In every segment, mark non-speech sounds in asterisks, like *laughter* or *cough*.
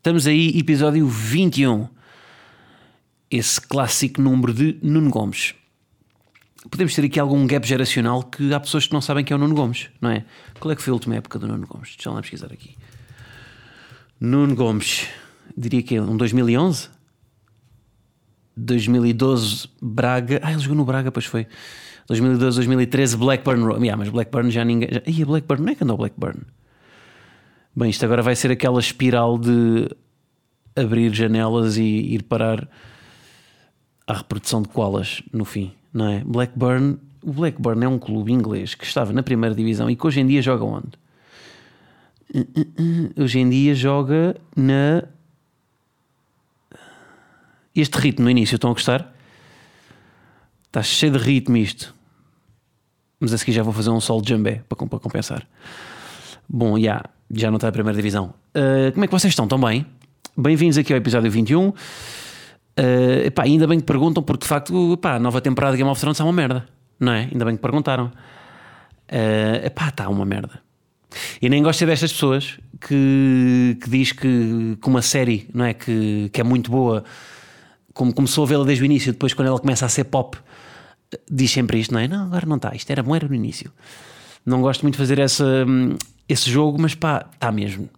Estamos aí, episódio 21. Esse clássico número de Nuno Gomes. Podemos ter aqui algum gap geracional que há pessoas que não sabem que é o Nuno Gomes, não é? Qual é que foi a última época do Nuno Gomes? Deixa lá pesquisar aqui. Nuno Gomes, diria que é um 2011? 2012 Braga. Ah, ele jogou no Braga, pois foi. 2012, 2013 Blackburn. Yeah, mas Blackburn já ninguém. Ih, Blackburn, não é que andou Blackburn? Bem, isto agora vai ser aquela espiral de abrir janelas e ir parar à reprodução de koalas no fim, não é? Blackburn, o Blackburn é um clube inglês que estava na primeira divisão e que hoje em dia joga onde? Hoje em dia joga na. Este ritmo no início, estão a gostar? Está cheio de ritmo isto. Mas a seguir já vou fazer um solo de jambé para compensar. Bom, yeah, já não está na primeira divisão. Uh, como é que vocês estão? Estão bem? Bem-vindos aqui ao episódio 21. Uh, epá, ainda bem que perguntam, porque de facto epá, a nova temporada de Game of Thrones está uma merda, não é? Ainda bem que perguntaram. Uh, epá, está uma merda. E nem gosto destas pessoas que, que diz que, que uma série não é, que, que é muito boa, como começou a vê-la desde o início, depois quando ela começa a ser pop, diz sempre isto, não é? Não, agora não está, isto era bom, era no início. Não gosto muito de fazer essa, esse jogo, mas pá, está mesmo.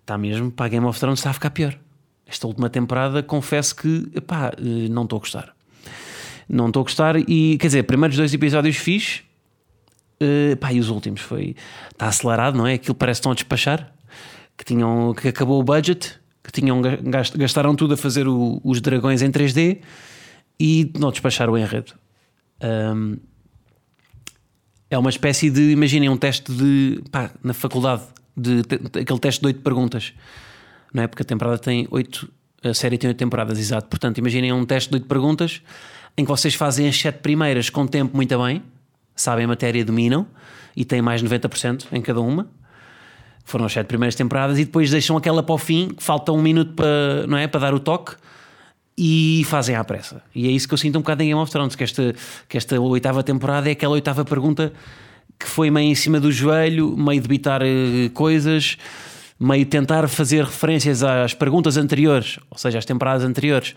Está mesmo, pá, Game of Thrones está a ficar pior. Esta última temporada, confesso que, pá, não estou a gostar. Não estou a gostar e, quer dizer, primeiros dois episódios fiz, uh, pá, e os últimos foi. Está acelerado, não é? Aquilo parece que estão a despachar, que, tinham, que acabou o budget, que tinham, gastaram tudo a fazer o, os dragões em 3D e não despacharam o enredo. Um, é uma espécie de, imaginem, um teste de, pá, na faculdade, de, de, aquele teste de oito perguntas, não é? Porque a temporada tem oito, a série tem oito temporadas, exato. Portanto, imaginem um teste de oito perguntas em que vocês fazem as sete primeiras com tempo muito bem, sabem a matéria, dominam e têm mais de 90% em cada uma. Foram as sete primeiras temporadas e depois deixam aquela para o fim, que falta um minuto para, não é? para dar o toque e fazem à pressa. E é isso que eu sinto um bocado em Game of Thrones, que esta, que esta oitava temporada é aquela oitava pergunta que foi meio em cima do joelho, meio debitar uh, coisas, meio tentar fazer referências às perguntas anteriores, ou seja, às temporadas anteriores,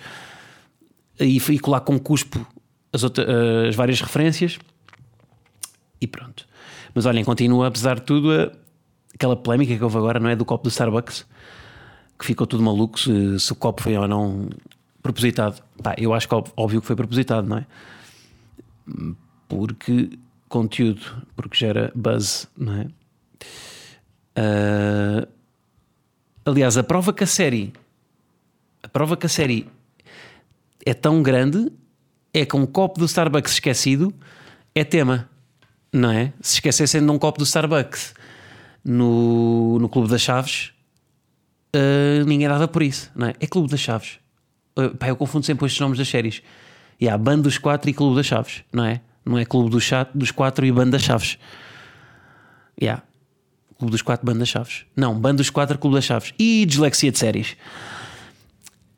e, e colar com cuspo as, outra, uh, as várias referências. E pronto. Mas olhem, continua, apesar de tudo, aquela polémica que houve agora, não é? Do copo do Starbucks, que ficou tudo maluco se, se o copo foi ou não propositado. Pá, eu acho que óbvio que foi propositado, não é? Porque conteúdo, porque gera buzz, não é? Uh, aliás, a prova que a série a prova que a série é tão grande é que um copo do Starbucks esquecido é tema, não é? Se esquecessem de um copo do Starbucks no, no Clube das Chaves, uh, ninguém dava por isso, não é? É Clube das Chaves. Uh, pá, eu confundo sempre estes nomes das séries. E há Bando dos Quatro e Clube das Chaves, não é? Não é Clube dos, Chato, dos Quatro e Bando das Chaves. Yeah. Clube dos Quatro, Bando das Chaves. Não, Bando dos Quatro, Clube das Chaves. E dislexia de séries.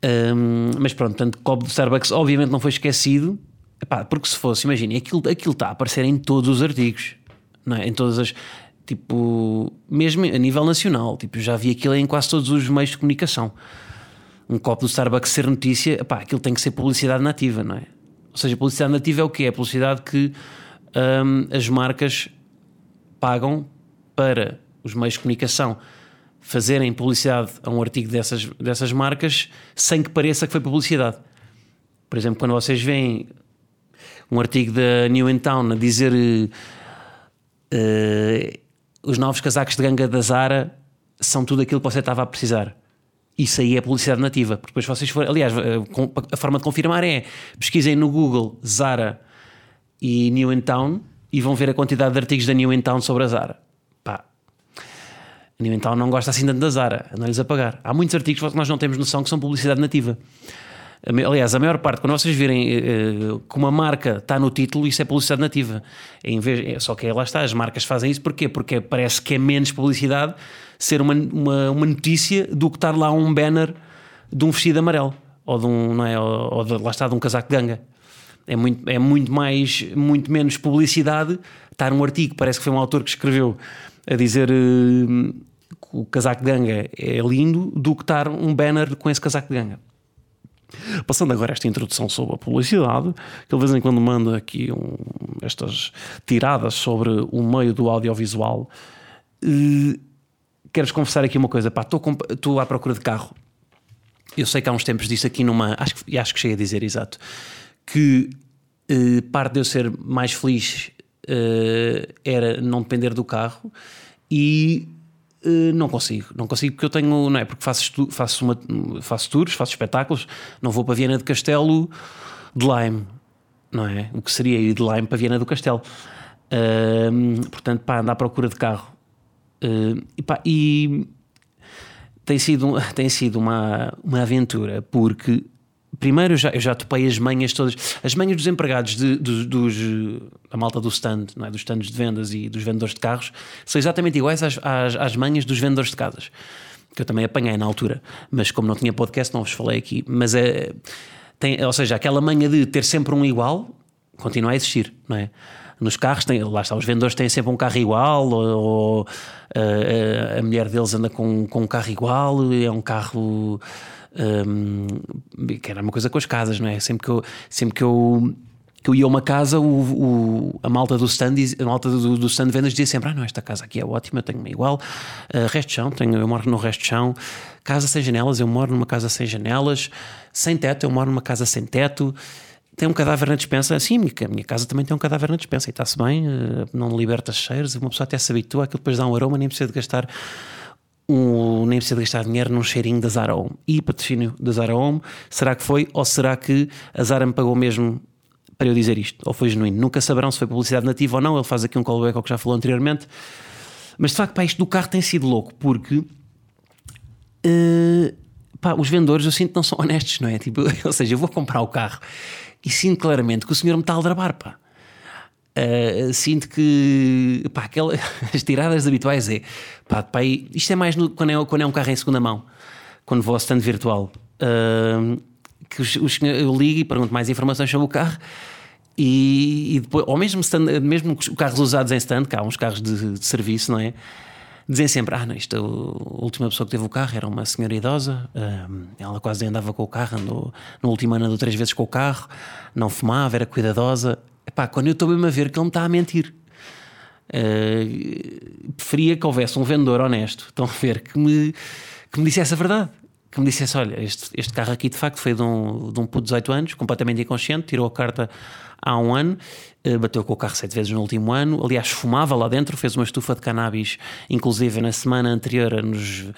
Um, mas pronto, tanto copo do Starbucks obviamente não foi esquecido. Epá, porque se fosse, imaginem, aquilo, aquilo está a aparecer em todos os artigos, não é? Em todas as. Tipo, mesmo a nível nacional, tipo, já vi aquilo em quase todos os meios de comunicação um copo do Starbucks ser notícia, pá, aquilo tem que ser publicidade nativa, não é? Ou seja, publicidade nativa é o quê? É a publicidade que hum, as marcas pagam para os meios de comunicação fazerem publicidade a um artigo dessas, dessas marcas sem que pareça que foi publicidade. Por exemplo, quando vocês veem um artigo da New in Town a dizer uh, os novos casacos de ganga da Zara são tudo aquilo que você estava a precisar isso aí é publicidade nativa. Porque depois vocês forem. Aliás, eh, a forma de confirmar é pesquisem no Google Zara e New in Town e vão ver a quantidade de artigos da New in Town sobre a Zara. Pá. A Nimental não gosta assim tanto da Zara, não-lhes a pagar. Há muitos artigos que nós não temos noção que são publicidade nativa. Aliás, a maior parte, quando vocês virem uh, que uma marca está no título, isso é publicidade nativa. Em vez, é, só que lá está, as marcas fazem isso porquê? Porque parece que é menos publicidade ser uma, uma, uma notícia do que estar lá um banner de um vestido amarelo ou de um, não é? ou, ou de, lá está, de um casaco de ganga. É muito, é muito mais, muito menos publicidade estar um artigo, parece que foi um autor que escreveu a dizer uh, que o casaco de ganga é lindo, do que estar um banner com esse casaco de ganga. Passando agora esta introdução sobre a publicidade, que ele de vez em quando manda aqui um, estas tiradas sobre o meio do audiovisual. Uh, queres confessar aqui uma coisa? Estou à procura de carro. Eu sei que há uns tempos disse aqui numa. Acho que, acho que cheguei a dizer exato. Que uh, parte de eu ser mais feliz uh, era não depender do carro e Uh, não consigo, não consigo porque eu tenho, não é? Porque faço, faço, uma, faço tours, faço espetáculos, não vou para Viena de Castelo de Lime, não é? O que seria ir de Lime para Viena do Castelo. Uh, portanto, pá, ando à procura de carro. E, pá, e tem sido, tem sido uma, uma aventura porque primeiro eu já, eu já topei as manhas todas, as manhas dos empregados de, de, dos, da malta do stand, não é? dos stands de vendas e dos vendedores de carros, são exatamente iguais às, às, às manhas dos vendedores de casas, que eu também apanhei na altura, mas como não tinha podcast, não vos falei aqui. Mas é, tem, ou seja, aquela manha de ter sempre um igual continua a existir, não é? Nos carros, tem, lá está, os vendedores têm sempre um carro igual, ou, ou a, a mulher deles anda com, com um carro igual, é um carro um, que era uma coisa com as casas, não é? Sempre que eu, sempre que eu, que eu ia a uma casa, o, o a malta do stand, a malta do, do stand de vendas dizia sempre: Ah, não, esta casa aqui é ótima, tenho uma igual. Uh, resto de chão, tenho, eu moro no resto de chão. Casa sem janelas, eu moro numa casa sem janelas. Sem teto, eu moro numa casa sem teto. Tem um cadáver na dispensa, sim, a minha casa também tem um cadáver na dispensa e está-se bem, uh, não liberta cheiros, uma pessoa até se habitua, aquilo depois dá um aroma, nem precisa de gastar um, nem precisa gastar dinheiro num cheirinho da Zara Home. E patrocínio da Zara Home, será que foi? Ou será que a Zara me pagou mesmo para eu dizer isto? Ou foi genuíno? Nunca saberão se foi publicidade nativa ou não. Ele faz aqui um callback ao que já falou anteriormente. Mas de facto, pá, isto do carro tem sido louco porque. Uh, pá, os vendedores eu sinto não são *laughs* honestos, não é? Tipo, *laughs* ou seja, eu vou comprar o carro e sinto claramente que o senhor me está a aldrabar, pá. Uh, sinto que pá, *laughs* as tiradas habituais é pá, pá, isto é mais no, quando, é, quando é um carro em segunda mão, quando vou ao stand virtual. Uh, que os, os, eu ligo e pergunto mais informações sobre o carro. E, e depois, ou mesmo, stand, mesmo carros usados em stand, cá há uns carros de, de serviço, não é? Dizem sempre: Ah, não, isto, a última pessoa que teve o carro era uma senhora idosa, uh, ela quase andava com o carro, andou, no último ano andou três vezes com o carro, não fumava, era cuidadosa. Epá, quando eu estou mesmo a ver que ele me está a mentir. Uh, preferia que houvesse um vendedor honesto, estão a ver, que me, que me dissesse a verdade. Que me dissesse: olha, este, este carro aqui de facto foi de um, de um puto de 18 anos, completamente inconsciente, tirou a carta há um ano, eh, bateu com o carro sete vezes no último ano. Aliás, fumava lá dentro, fez uma estufa de cannabis, inclusive na semana anterior a nos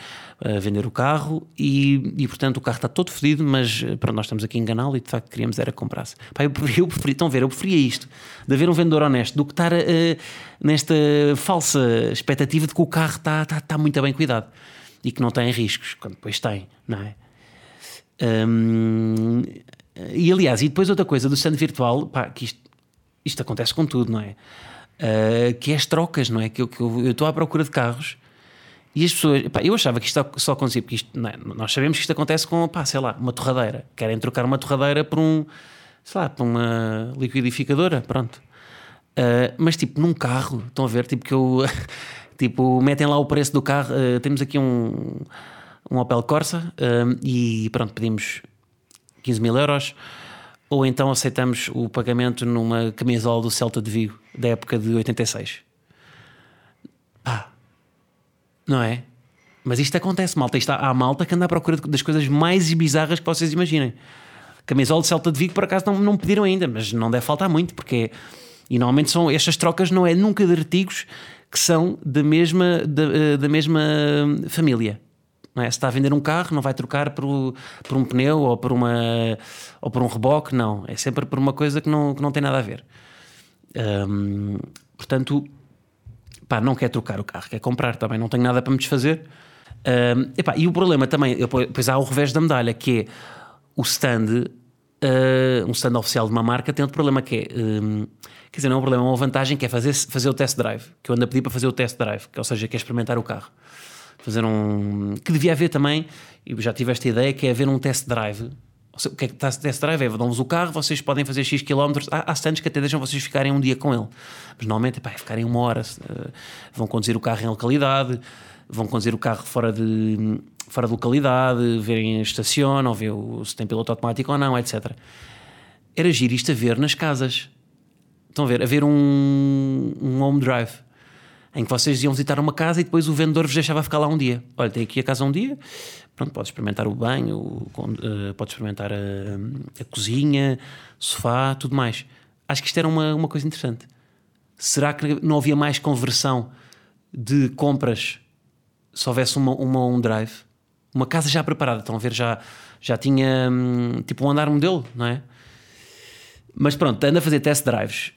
a vender o carro. E, e portanto o carro está todo fedido, mas eh, pronto, nós estamos aqui a enganá-lo e de facto queríamos era comprar-se. Eu, preferi, eu preferi, estão a ver, eu preferia isto, de haver um vendedor honesto, do que estar uh, nesta falsa expectativa de que o carro está, está, está muito bem cuidado e que não tem riscos, quando depois tem, não é? Um, e aliás, e depois outra coisa do stand virtual, pá, que isto, isto acontece com tudo, não é? Uh, que é as trocas, não é? Que eu, que eu, estou à procura de carros e as pessoas, pá, eu achava que isto só acontecia, porque isto, é? nós sabemos que isto acontece com, pá, sei lá, uma torradeira. Querem trocar uma torradeira por um, sei lá, por uma liquidificadora, pronto. Uh, mas tipo, num carro, estão a ver, tipo, que eu, *laughs* tipo, metem lá o preço do carro. Uh, temos aqui um, um Opel Corsa e pronto, pedimos 15 mil euros, ou então aceitamos o pagamento numa camisola do Celta de Vigo da época de 86. Pá, não é? Mas isto acontece, malta. Isto há, malta que anda à procura das coisas mais bizarras que vocês imaginem. Camisola de Celta de Vigo, por acaso, não, não pediram ainda, mas não deve faltar muito, porque. E normalmente são estas trocas, não é nunca de artigos que são da mesma, da, eh, da mesma família. Não é? Se está a vender um carro, não vai trocar por, por um pneu ou por, uma, ou por um reboque, não. É sempre por uma coisa que não, que não tem nada a ver. portanto, pá, não quer trocar o carro, quer comprar também, não tenho nada para me desfazer. Um, epá, e o problema também, depois há o revés da medalha, que é o stand, uh, um stand oficial de uma marca, tem outro problema que é, um, quer dizer, não é um problema, é uma vantagem que é fazer, fazer o test drive, que eu ando a pedir para fazer o test drive, que, ou seja, que é experimentar o carro. Fazer um. que devia haver também, e já tive esta ideia, que é haver um test drive o que é que está test drive? É, dão-vos o carro, vocês podem fazer X quilómetros. Há, há stands que até deixam vocês ficarem um dia com ele. Mas normalmente pá, é ficarem uma hora. Uh, vão conduzir o carro em localidade, vão conduzir o carro fora de, fora de localidade, verem estacionam, ver se tem piloto automático ou não, etc. Era giro isto a ver nas casas. Estão a ver? A ver um, um home drive em que vocês iam visitar uma casa e depois o vendedor vos deixava ficar lá um dia. Olha, tem aqui a casa um dia, pronto, pode experimentar o banho, pode experimentar a, a, cozinha, sofá, tudo mais. Acho que isto era uma, uma coisa interessante. Será que não havia mais conversão de compras se houvesse uma, uma um drive? Uma casa já preparada, estão a ver, já, já tinha hum, tipo um andar modelo, não é? Mas pronto, anda a fazer test drives.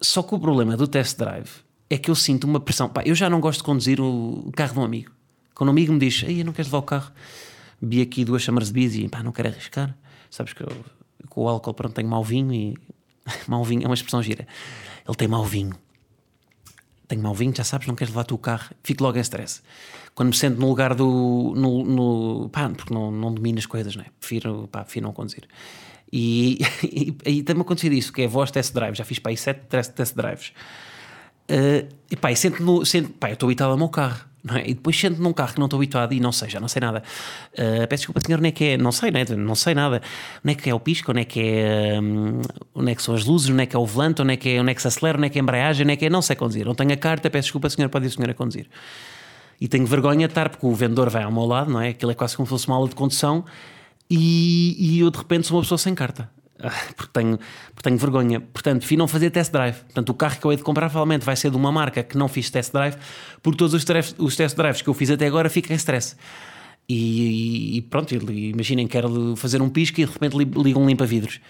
Só que o problema do test drive é que eu sinto uma pressão. Pá, eu já não gosto de conduzir o carro de um amigo. Quando um amigo me diz, ei, não queres levar o carro? Vi aqui duas chamas de bis e pá, não quero arriscar. Sabes que eu, com o álcool pronto tenho mau vinho e *laughs* mau vinho é uma expressão gira. Ele tem mau vinho. Tenho mau vinho, já sabes, não queres levar tu o carro. Fico logo em stress. Quando me sento no lugar do. No, no, pá, porque não, não domino as coisas, não é? Prefiro, pá, prefiro não conduzir. E, *laughs* e, e tem-me acontecido isso, que é voz test drive. Já fiz para aí sete test drives. Uh, e pá, sento no, sento, pá, eu estou habituado ao meu carro. Não é? E depois sento num carro que não estou habituado e não sei, já não sei nada. Uh, peço desculpa, senhor, onde é que é? Não sei, né? não sei nada. Onde é que é o pisco? Onde é que é, um, onde é que são as luzes? Onde é que é o volante? Onde é que, é, onde é que se acelera? Onde é que é a embreagem? Onde é que é? Não sei conduzir. Não tenho a carta, peço desculpa, senhor, pode ir o senhor a conduzir. E tenho vergonha de estar, porque o vendedor vai ao meu lado, não é? Aquilo é quase como se fosse uma aula de condução e, e eu de repente sou uma pessoa sem carta. porque tenho, porque tenho vergonha. Portanto, fui não fazer test drive. Portanto, o carro que eu hei de comprar provavelmente vai ser de uma marca que não fiz test drive, porque todos os, tref, os test drives que eu fiz até agora ficam em stress. E, e pronto, imaginem, quero fazer um pisco e de repente ligo um limpa-vidros.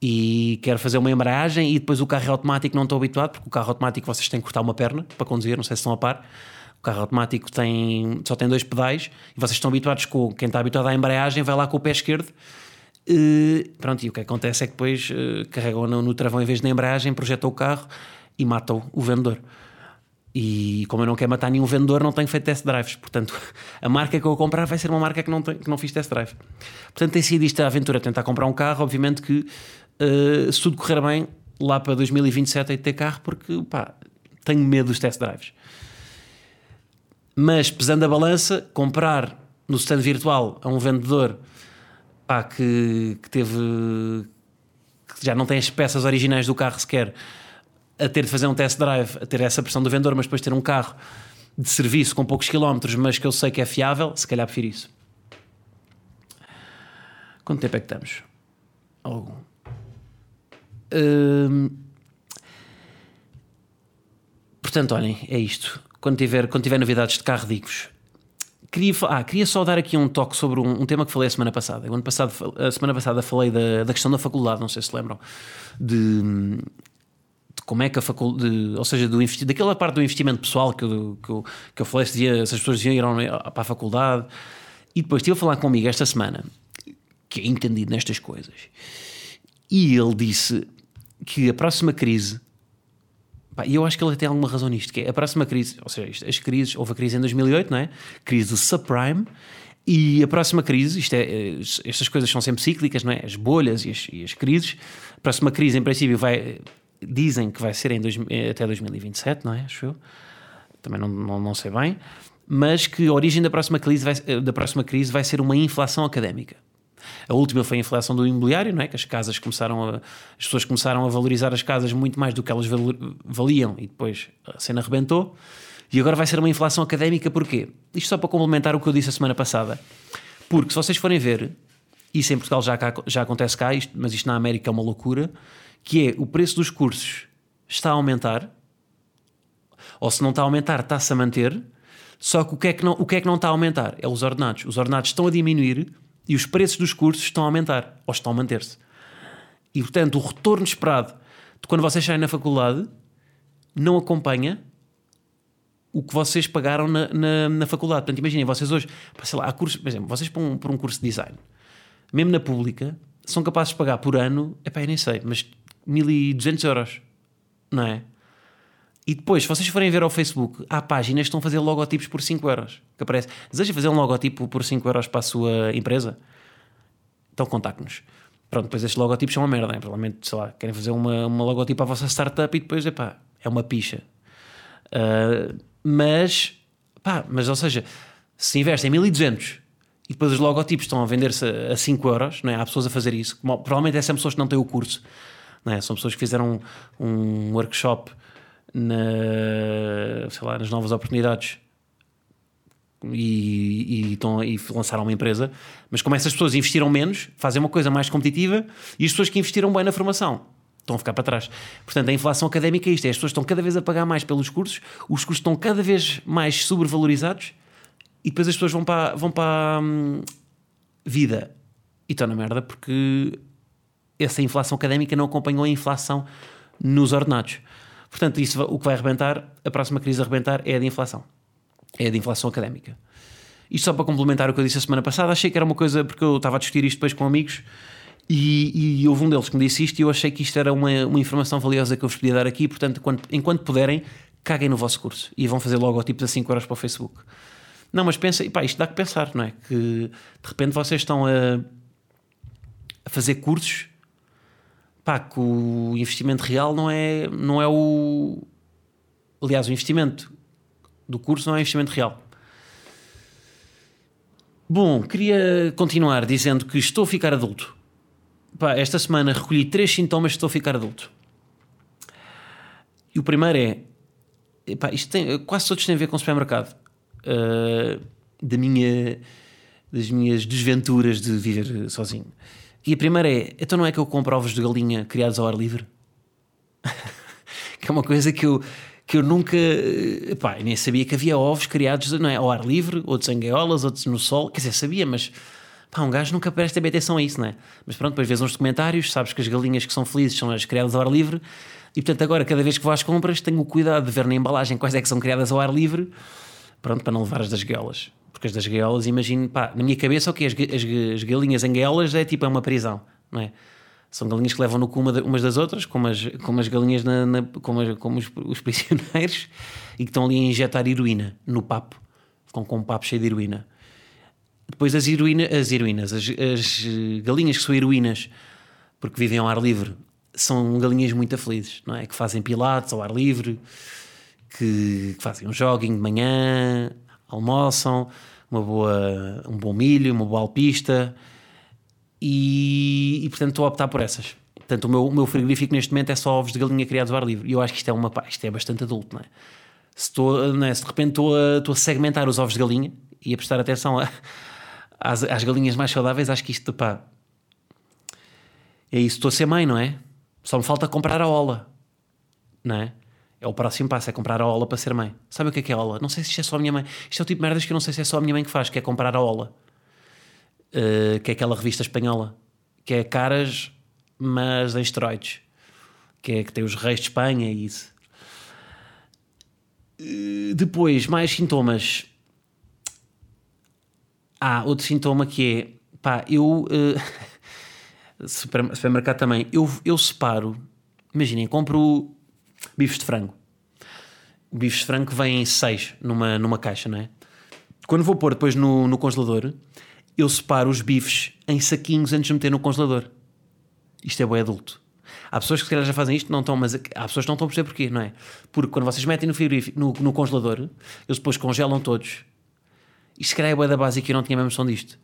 E quero fazer uma embreagem e depois o carro é automático, não estou habituado, porque o carro automático vocês têm que cortar uma perna para conduzir, não sei se estão a par. Carro automático tem, só tem dois pedais e vocês estão habituados com quem está habituado à embreagem, vai lá com o pé esquerdo Uh, pronto, e o que acontece é que depois uh, carregam no, no, travão em vez de na embreagem, projetam o carro e matam o vendedor. E como eu não quero matar nenhum vendedor, não tenho feito test drives. Portanto, *laughs* a marca que eu vou comprar vai ser uma marca que não, que não fiz test drive. Portanto, tem sido isto a aventura, tentar comprar um carro. Obviamente que uh, se tudo correr bem, lá para 2027 hei de ter carro, porque pá, tenho medo dos test drives. Mas pesando a balança, comprar no stand virtual a um vendedor pá, que, que teve. que já não tem as peças originais do carro sequer, a ter de fazer um test drive, a ter essa pressão do vendedor, mas depois ter um carro de serviço com poucos quilómetros, mas que eu sei que é fiável, se calhar prefiro isso. Quanto tempo é que estamos? Algum. Hum... Portanto, olhem, é isto. Quando tiver, quando tiver novidades de carro, digo-vos. Queria, ah, queria só dar aqui um toque sobre um, um, tema que falei a semana passada. Ano passado, a semana passada falei da, da questão da faculdade, não sei se lembram, de, de como é que a faculdade, ou seja, do daquela parte do investimento pessoal que eu, que eu, que eu falei, se, dia, se as pessoas iam para a faculdade. E depois estive a falar com amigo esta semana, que é entendido nestas coisas, e ele disse que a próxima crise e eu acho que ele tem alguma razão nisto, que é a próxima crise, ou seja, as crises, houve a crise em 2008, não é? Crise do subprime, e a próxima crise, isto é, eh, estas coisas são sempre cíclicas, não é? As bolhas e as, e as crises. A próxima crise, em princípio, vai, dizem que vai ser em dois, eh, até 2027, não é? Acho eu. Também não, não, não sei bem. Mas que a origem da próxima, crise vai, eh, da próxima crise vai ser uma inflação académica. A última foi a inflação do imobiliário, não é? Que as casas começaram a, as pessoas começaram a valorizar as casas muito mais do que elas valiam e depois a cena arrebentou. E agora vai ser uma inflação académica, porquê? Isto só para complementar o que eu disse a semana passada. Porque se vocês forem ver, isso em Portugal já, já acontece cá, isto, mas isto na América é uma loucura, que é o preço dos cursos está a aumentar, ou se não está a aumentar, está-se a manter, só que o que, é que não, o que é que não está a aumentar? É os ordenados. Os ordenados estão a diminuir e os preços dos cursos estão a aumentar ou estão a manter-se. E portanto, o retorno esperado de quando vocês saem na faculdade não acompanha o que vocês pagaram na, na, na faculdade. Portanto, imaginem, vocês hoje, sei lá, há cursos, por exemplo, vocês por um, por um curso de design, mesmo na pública, são capazes de pagar por ano, epá, eu nem sei, mas 1200 euros, não é? E depois, se vocês forem ver ao Facebook, há páginas que estão a fazer logotipos por 5 euros. Que aparece. Deseja fazer um logotipo por 5 euros para a sua empresa? Então contacte-nos. Pronto, depois estes logotipos são uma merda, né? provavelmente, sei lá, querem fazer uma, uma logotipo à vossa startup e depois, epá, é uma picha. Uh, mas, pá, mas ou seja, se investem 1200 e depois os logotipos estão a vender-se a 5 euros, não é? há pessoas a fazer isso, provavelmente essas são pessoas que não têm o curso, não é? são pessoas que fizeram um workshop na, sei lá, nas novas oportunidades e, e, estão, e lançaram uma empresa, mas como essas pessoas investiram menos, fazem uma coisa mais competitiva e as pessoas que investiram bem na formação estão a ficar para trás. Portanto, a inflação académica é isto: é, as pessoas estão cada vez a pagar mais pelos cursos, os cursos estão cada vez mais sobrevalorizados e depois as pessoas vão para, vão para a hum, vida e estão na merda porque essa inflação académica não acompanhou a inflação nos ordenados. Portanto, isso, o que vai arrebentar, a próxima crise a arrebentar é a de inflação. É a de inflação académica. Isto só para complementar o que eu disse a semana passada, achei que era uma coisa, porque eu estava a discutir isto depois com amigos e, e houve um deles que me disse isto e eu achei que isto era uma, uma informação valiosa que eu vos podia dar aqui. Portanto, enquanto, enquanto puderem, caguem no vosso curso e vão fazer logotipos a 5 euros para o Facebook. Não, mas pensa, e pá, isto dá que pensar, não é? Que de repente vocês estão a, a fazer cursos pá, que o investimento real não é, não é o. Aliás, o investimento do curso não é investimento real. Bom, queria continuar dizendo que estou a ficar adulto. Pá, esta semana recolhi três sintomas de estou a ficar adulto. E o primeiro é. Pá, isto tem, quase todos têm a ver com o supermercado. Uh, da minha, das minhas desventuras de viver sozinho. E a primeira é: então não é que eu compro ovos de galinha criados ao ar livre? *laughs* que é uma coisa que eu, que eu nunca. Pá, nem sabia que havia ovos criados não é, ao ar livre, outros em gaiolas, outros no sol. Quer dizer, sabia, mas pá, um gajo nunca presta bem atenção a isso, não é? Mas pronto, depois vês uns documentários, sabes que as galinhas que são felizes são as criadas ao ar livre. E portanto, agora, cada vez que vou às compras, tenho o cuidado de ver na embalagem quais é que são criadas ao ar livre, pronto, para não levar as das gaiolas. Porque as das gaiolas, imagino, pá, na minha cabeça, o que as, as, as galinhas em gaiolas é tipo é uma prisão, não é? São galinhas que levam no cu umas das outras, como as, como as galinhas, na, na como, as, como os, os, prisioneiros, e que estão ali a injetar heroína no papo, ficam com um papo cheio de heroína. Depois as, heroína, as heroínas, as, as galinhas que são heroínas, porque vivem ao ar livre, são galinhas muito felizes, não é? Que fazem pilates ao ar livre, que, que fazem um jogging de manhã, almoçam, uma boa, um bom milho, uma boa alpista e, e portanto estou a optar por essas. Portanto, o meu, o meu frigorífico neste momento é só ovos de galinha criados ao ar livre. E eu acho que isto é, uma, isto é bastante adulto, não é? Se, estou, não é? se de repente estou a, estou a segmentar os ovos de galinha e a prestar atenção a, às, às galinhas mais saudáveis, acho que isto, pá, é isso. Estou a ser mãe, não é? Só me falta comprar a ola, não é? É o próximo passo, é comprar a Ola para ser mãe. Sabe o que é que é Ola? Não sei se isto é só a minha mãe. Isto é o tipo de merdas que eu não sei se é só a minha mãe que faz, que é comprar a Ola. Uh, que é aquela revista espanhola. Que é caras, mas em esteroides. Que é que tem os reis de Espanha e isso. Uh, depois, mais sintomas. Há ah, outro sintoma que é... Pá, eu... *laughs* Uh, supermercado também. Eu, eu separo... Imaginem, compro bifes de frango. Bifes de frango vêm seis numa, numa caixa, não é? Quando vou pôr depois no, no congelador, eu separo os bifes em saquinhos antes de meter no congelador. Isto é bem adulto. Há pessoas que se calhar já fazem isto, não estão, mas há pessoas que não estão a perceber porquê, não é? Porque quando vocês metem no no, no congelador, eles depois congelam todos. Isto se calhar é boa da básica e eu não tinha mesmo noção disto.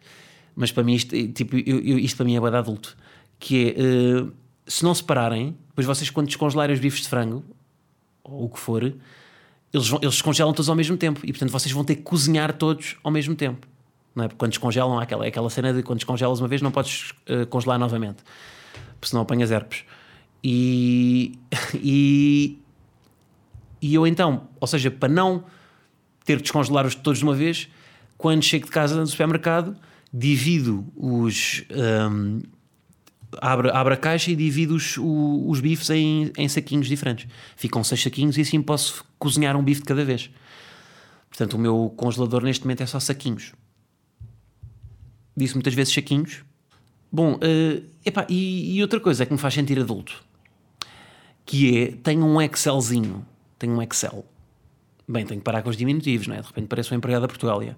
Mas para mim, isto, tipo, eu, eu, isto para mim é boa da adulto. Que é, uh, se não separarem, depois vocês quando descongelarem os bifes de frango, ou o que for, eles, vão, eles congelam todos ao mesmo tempo e portanto vocês vão ter que cozinhar todos ao mesmo tempo. Não é? Porque quando descongelam, há aquela, aquela cena de quando descongelas uma vez não podes uh, congelar novamente, porque senão apanhas herpes. E, *laughs* e, e eu então, ou seja, para não ter que descongelar-os todos de uma vez, quando chego de casa no supermercado, divido os. Um, abre, abre a caixa e divide os, os bifes em, em saquinhos diferentes. Ficam seis saquinhos e assim posso cozinhar um bife de cada vez. Portanto, o meu congelador neste momento é só saquinhos. Disse muitas vezes saquinhos. Bom, uh, epá, e, e outra coisa que me faz sentir adulto, que é, tenho um Excelzinho, tenho um Excel. Bem, tenho que parar com os diminutivos, não é? De repente parece um empregado da Portugália.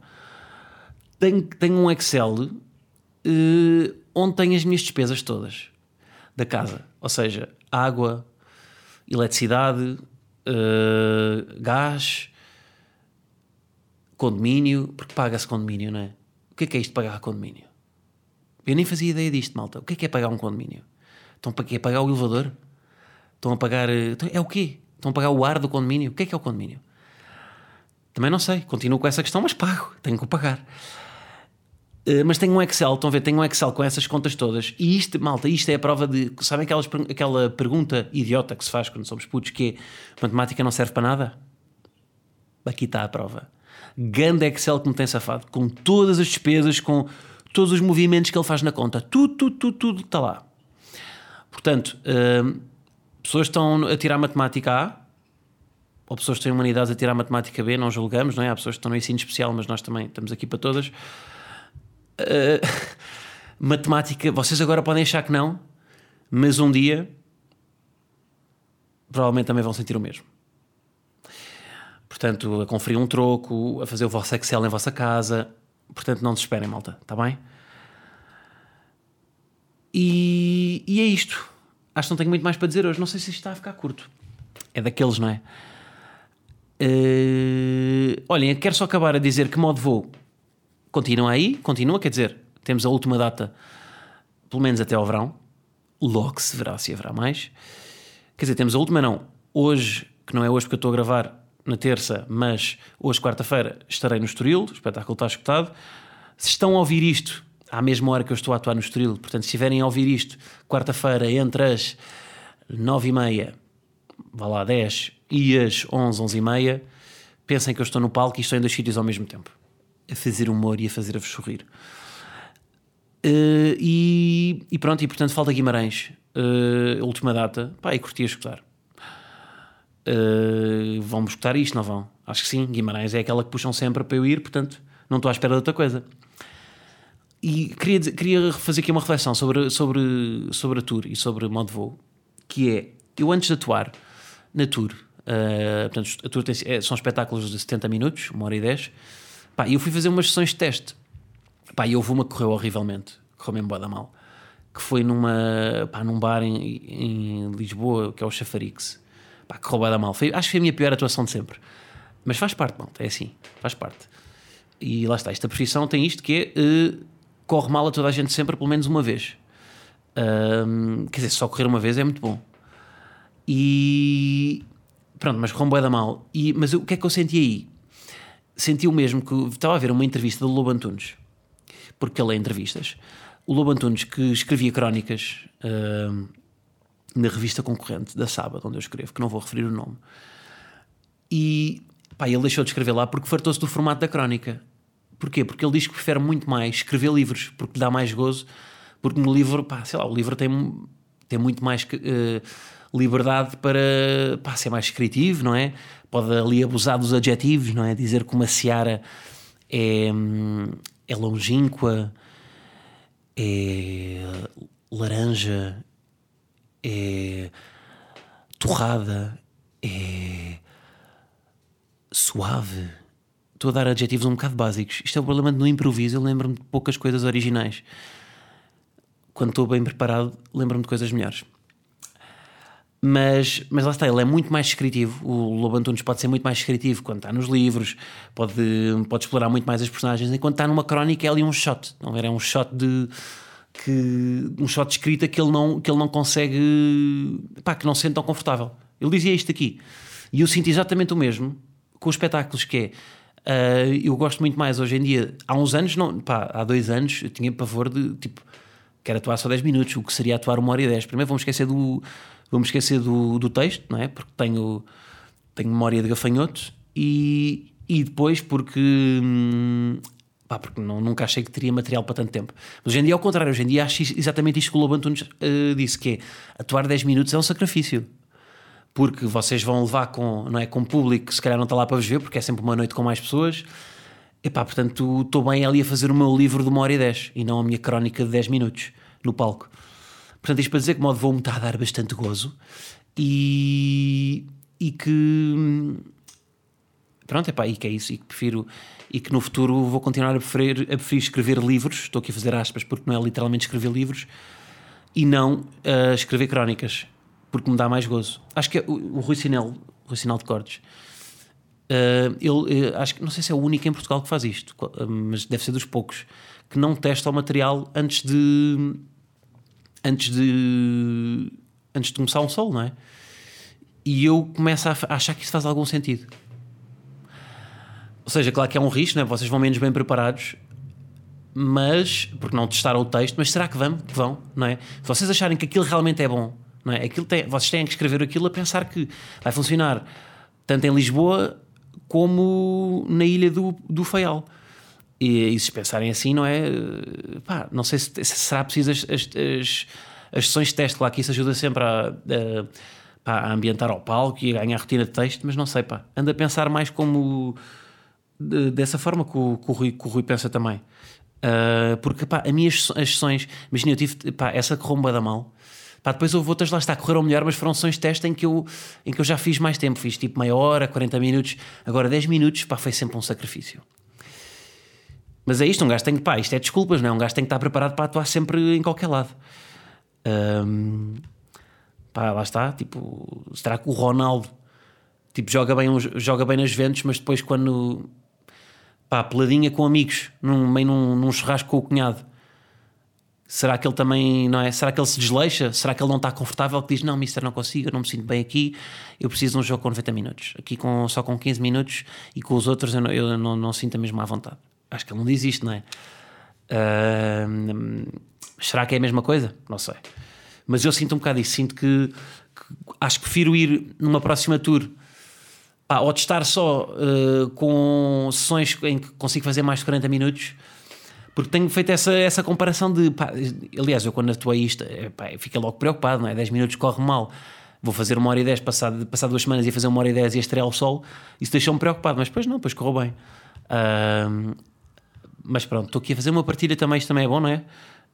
Tenho, tenho um Excel uh, onde tenho as minhas despesas todas da casa. Ou seja, água, eletricidade, uh, gás, condomínio, porque paga-se condomínio, não é? O que é que é isto de pagar condomínio? Eu nem fazia ideia disto, malta. O que é que é pagar um condomínio? Estão para quê? Pagar o elevador? Estão a pagar. Então, é o quê? Estão a pagar o ar do condomínio? O que é que é o condomínio? Também não sei. Continuo com essa questão, mas pago. Tenho que pagar. Uh, mas tenho um Excel, estão a ver? Tenho um Excel com essas contas todas. E isto, malta, isto é a prova de. Sabem aquelas, aquela pergunta idiota que se faz quando somos putos, que é matemática não serve para nada? Aqui está a prova. Ganda Excel que me tem safado, com todas as despesas, com todos os movimentos que ele faz na conta. Tudo, tudo, tudo, tudo está lá. Portanto, uh, pessoas estão a tirar matemática A, ou pessoas que têm humanidades a tirar matemática B, não julgamos, não é? Há pessoas que estão no ensino especial, mas nós também estamos aqui para todas. Uh, *laughs* matemática, vocês agora podem achar que não, mas um dia provavelmente também vão sentir o mesmo. Portanto, a conferir um troco, a fazer o vosso Excel em vossa casa. Portanto, não desesperem, malta, está bem? E, e, é isto. Acho que não tenho muito mais para dizer hoje. Não sei se isto está a ficar curto. É daqueles, não é? Uh, olhem, quero só acabar a dizer que modo voo continua aí, continua, quer dizer, temos a última data, pelo menos até ao verão. Logo se verá se haverá mais. Quer dizer, temos a última, não. Hoje, que não é hoje porque eu estou a gravar, na terça, mas hoje, quarta-feira, estarei no Estoril, o espetáculo está escutado. Se estão a ouvir isto à mesma hora que eu estou a atuar no Estoril, portanto, se estiverem a ouvir isto quarta-feira entre as nove e meia, vá lá, 10 e as onze, onze e meia, pensem que eu estou no palco e estou em dois sítios ao mesmo tempo, a fazer humor e a fazer-vos sorrir. Uh, e, e, pronto, e portanto falta Guimarães, uh, última data, pá, e curti a escutar. Uh, vão escutar isto, não vão? Acho que sim. Guimarães é aquela que puxam sempre para eu ir, portanto, não estou à espera de outra coisa. E queria, queria fazer aqui uma reflexão sobre, sobre, sobre a tour e sobre modo de voo, que é, eu antes de atuar na tour, uh, portanto, a tour tem, é, são espetáculos de 70 minutos, uma hora e 10, pá, eu fui fazer umas sessões de teste, pá, e houve uma que correu horrivelmente, correu mesmo da mal, que foi numa, pá, num bar em, em Lisboa, que é o Chafarix, Pá, que roubada mal. Foi, acho que foi a minha pior atuação de sempre. Mas faz parte, malta, é assim, faz parte. E lá está, esta profissão tem isto que é uh, corre mal a toda a gente sempre, pelo menos uma vez. Um, quer dizer, só correr uma vez é muito bom. E pronto, mas correu da mal. E, mas o que é que eu senti aí? Senti o mesmo que estava a ver uma entrevista do Lobo Antunes, porque ele é entrevistas. O Lobo Antunes que escrevia crónicas. Uh, na revista concorrente da Sábado, onde eu escrevo, que não vou referir o nome. E pá, ele deixou de escrever lá porque fartou-se do formato da crónica. Porquê? Porque ele diz que prefere muito mais escrever livros, porque lhe dá mais gozo, porque no livro, pá, sei lá, o livro tem, tem muito mais uh, liberdade para pá, ser mais descritivo, não é? Pode ali abusar dos adjetivos, não é? Dizer que uma seara é, é longínqua, é laranja, é torrada, é suave. Estou a dar adjetivos um bocado básicos. Isto é o problema no improviso. Eu lembro-me de poucas coisas originais. Quando estou bem preparado, lembro-me de coisas melhores. Mas, mas lá está, ele é muito mais descritivo. O Lobo Antunes pode ser muito mais descritivo quando está nos livros, pode, pode explorar muito mais as personagens. Enquanto está numa crónica, é ali um shot. Não é um shot de que um shot de escrita que ele não, que ele não consegue, pá, que não se sente tão confortável. Ele dizia isto aqui. E eu sinto exatamente o mesmo com os espetáculos, que é, uh, eu gosto muito mais hoje em dia, há uns anos, não, pá, há dois anos, eu tinha pavor de, tipo, quero atuar só 10 minutos, o que seria atuar uma hora e 10. Primeiro vamos esquecer do, vamos esquecer do, do texto, não é? Porque tenho, tenho memória de gafanhoto e, e depois porque hum, Pá, porque não, nunca achei que teria material para tanto tempo. Mas hoje em dia, ao contrário, hoje em dia acho exatamente isto que o Lobo Antunes uh, disse: que é atuar 10 minutos é um sacrifício. porque vocês vão levar com, não é, com público que se calhar não está lá para vos ver, porque é sempre uma noite com mais pessoas. Epá, portanto, estou bem ali a fazer o meu livro de uma hora e dez e não a minha crónica de 10 minutos no palco. Portanto, isto para dizer que modo voo me está a dar bastante gozo e, e que pronto, epá, e que é isso, e que prefiro e que no futuro vou continuar a preferir, a preferir escrever livros, estou aqui a fazer aspas porque não é literalmente escrever livros e não uh, escrever crónicas porque me dá mais gozo. Acho que é o, o Rui Sinel, Rui Sinel de Cortes, uh, ele, uh, acho que não sei se é o único em Portugal que faz isto, mas deve ser dos poucos que não testa o material antes de antes de antes de começar um solo, não é? E eu começo a achar que isso faz algum sentido. Ou seja, claro que é um risco, não é? vocês vão menos bem preparados, mas porque não testaram o texto, mas será que vão? Que vão, não é? Se vocês acharem que aquilo realmente é bom, não é? Aquilo tem, vocês têm que escrever aquilo a pensar que vai funcionar tanto em Lisboa como na ilha do, do Faial. E, e se pensarem assim, não é? Pá, não sei se, se será preciso as, as, as, as, sessões de teste, claro que isso ajuda sempre a, a, pá, a ambientar ao palco e a ganhar rotina de texto, mas não sei, pá, anda a pensar mais como de, dessa forma que o, que, o Rui, que o Rui pensa também. Uh, porque pá, as minhas as sessões, imagina, eu tive pá, essa corromba da mal. Pá, depois houve outras lá está, correram melhor, mas foram sessões de teste em que, eu, em que eu já fiz mais tempo. Fiz tipo meia hora, 40 minutos. Agora 10 minutos, pá, foi sempre um sacrifício. Mas é isto, um gajo tem que, pá, isto é desculpas, não é? Um gajo tem que estar preparado para atuar sempre em qualquer lado. Um, pá, lá está, tipo, será que o Ronaldo tipo, joga bem, joga bem nas ventas, mas depois quando pá, peladinha com amigos, num, meio num, num churrasco com o cunhado. Será que ele também, não é? Será que ele se desleixa? Será que ele não está confortável? Que diz: Não, Mister, não consigo, eu não me sinto bem aqui, eu preciso de um jogo com 90 minutos. Aqui com, só com 15 minutos e com os outros eu não, eu não, não sinto a mesma à vontade. Acho que ele não diz isto, não é? Uh, será que é a mesma coisa? Não sei. Mas eu sinto um bocado isso. Sinto que, que acho que prefiro ir numa próxima tour pá, ou de estar só uh, com sessões em que consigo fazer mais de 40 minutos, porque tenho feito essa, essa comparação de. Pá, aliás, eu quando atuei isto, é, pá, fiquei logo preocupado, não é? 10 minutos corre mal. Vou fazer uma hora e 10, passado, passado duas semanas ia fazer uma hora e 10 e estrear o sol. Isso deixou-me preocupado, mas depois não, depois correu bem. Uh, mas pronto, estou aqui a fazer uma partilha também, isto também é bom, não é?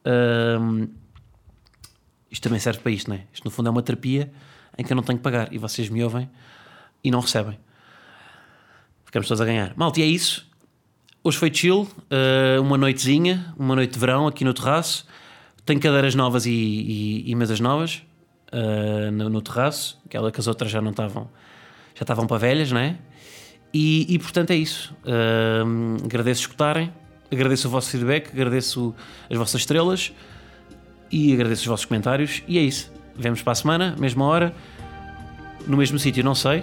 Uh, isto também serve para isto, não é? Isto no fundo é uma terapia em que eu não tenho que pagar e vocês me ouvem e não recebem. Ficamos todos a ganhar. Malta, e é isso. Hoje foi chill, uh, uma noitezinha, uma noite de verão aqui no terraço. Tenho cadeiras novas e, e, e mesas novas uh, no, no, terraço, aquela que as outras já não estavam, já estavam para velhas, não é? E, e portanto é isso. Uh, agradeço escutarem, agradeço o vosso feedback, agradeço as vossas estrelas e agradeço os vossos comentários. E é isso. Vemos para a semana, mesma hora, no mesmo sítio, não sei,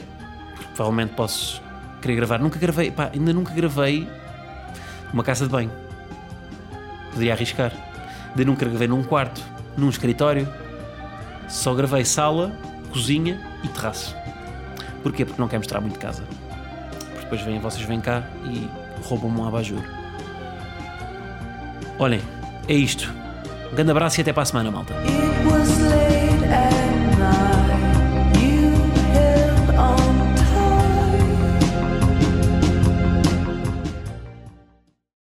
provavelmente posso querer gravar. Nunca gravei, pá, ainda nunca gravei uma casa de banho. Podia arriscar. Ainda nunca gravei num quarto, num escritório. Só gravei sala, cozinha e terraço. Porquê? Porque não quero mostrar muito casa. Porque depois vêm, vocês vêm cá e roubam-me um abajur. Olhem, é isto. Um grande abraço e até para a semana, malta.